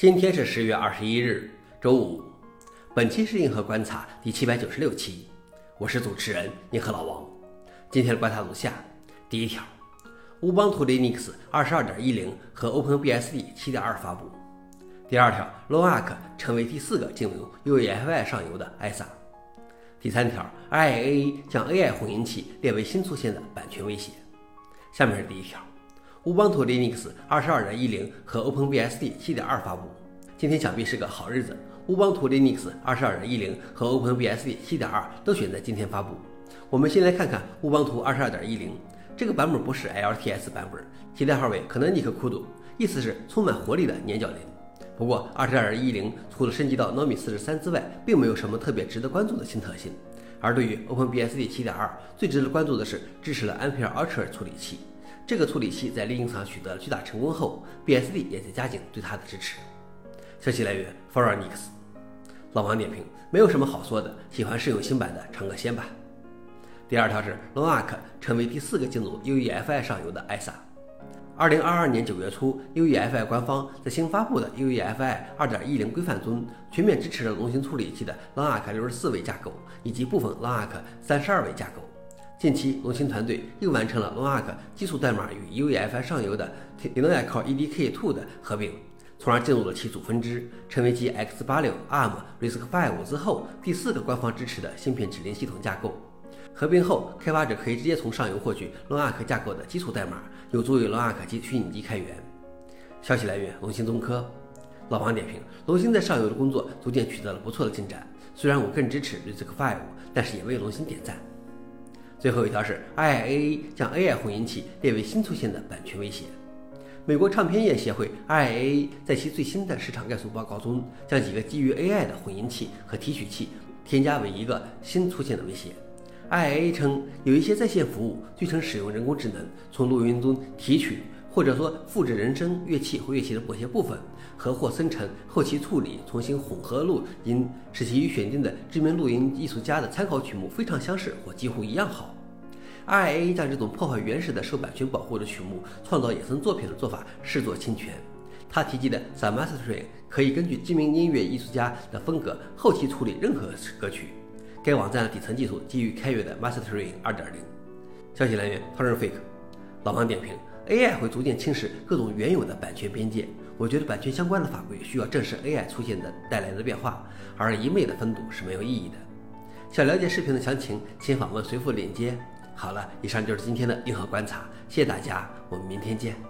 今天是十月二十一日，周五。本期是硬核观察第七百九十六期，我是主持人硬核老王。今天的观察如下：第一条，乌邦图 Linux 二十二点一零和 OpenBSD 七点二发布。第二条，LoArk 成为第四个进入 UEFI 上游的 ISA。第三条，IAA 将 AI 混音器列为新出现的版权威胁。下面是第一条。乌邦图 Linux 二十二点一零和 OpenBSD 七点二发布，今天想必是个好日子。乌邦图 Linux 二十二点一零和 OpenBSD 七点二都选在今天发布。我们先来看看乌邦图二十二点一零这个版本不是 LTS 版本，其代号为 Canonical CUDO，意思是充满活力的年角林。不过二十二点一零除了升级到 Nomi 四十三之外，并没有什么特别值得关注的新特性。而对于 OpenBSD 七点二，最值得关注的是支持了 Ampere Ultra 处理器。这个处理器在 Linux 上取得了巨大成功后，BSD 也在加紧对它的支持。消息来源 f o r u n i x 老王点评：没有什么好说的，喜欢试用新版的尝个鲜吧。第二条是 l o n a r k 成为第四个进入 UEFI 上游的 ISA。二零二二年九月初，UEFI 官方在新发布的 UEFI 二点一零规范中，全面支持了龙芯处理器的 l o n a r k 六十四位架构以及部分 l o n a r k 三十二位架构。近期，龙芯团队又完成了 Lonark 基础代码与 UEFI 上游的 Linux Core EDK2 的合并，从而进入了其主分支，成为继 X86、ARM、RISC-V 之后第四个官方支持的芯片指令系统架构。合并后，开发者可以直接从上游获取 Lonark 架构的基础代码，有助于 LoneArk 及虚拟机开源。消息来源：龙芯中科。老王点评：龙芯在上游的工作逐渐取得了不错的进展，虽然我更支持 RISC-V，但是也为龙芯点赞。最后一条是，IIA 将 AI 混音器列为新出现的版权威胁。美国唱片业协会 IIA 在其最新的市场概述报告中，将几个基于 AI 的混音器和提取器添加为一个新出现的威胁。IIA 称，有一些在线服务据称使用人工智能从录音中提取或者说复制人声、乐器或乐器的某些部分，和或生成、后期处理、重新混合录音，使其与选定的知名录音艺术家的参考曲目非常相似或几乎一样好。IIA 将这种破坏原始的受版权保护的曲目创造衍生作品的做法视作侵权。他提及的 Submastering 可以根据知名音乐艺术家的风格后期处理任何歌曲。该网站的底层技术基于开源的 Mastering 2.0。消息来源 t o r r e n Fake。老王点评。AI 会逐渐侵蚀各种原有的版权边界。我觉得版权相关的法规需要正视 AI 出现的带来的变化，而一味的封堵是没有意义的。想了解视频的详情，请访问随附链接。好了，以上就是今天的硬核观察，谢谢大家，我们明天见。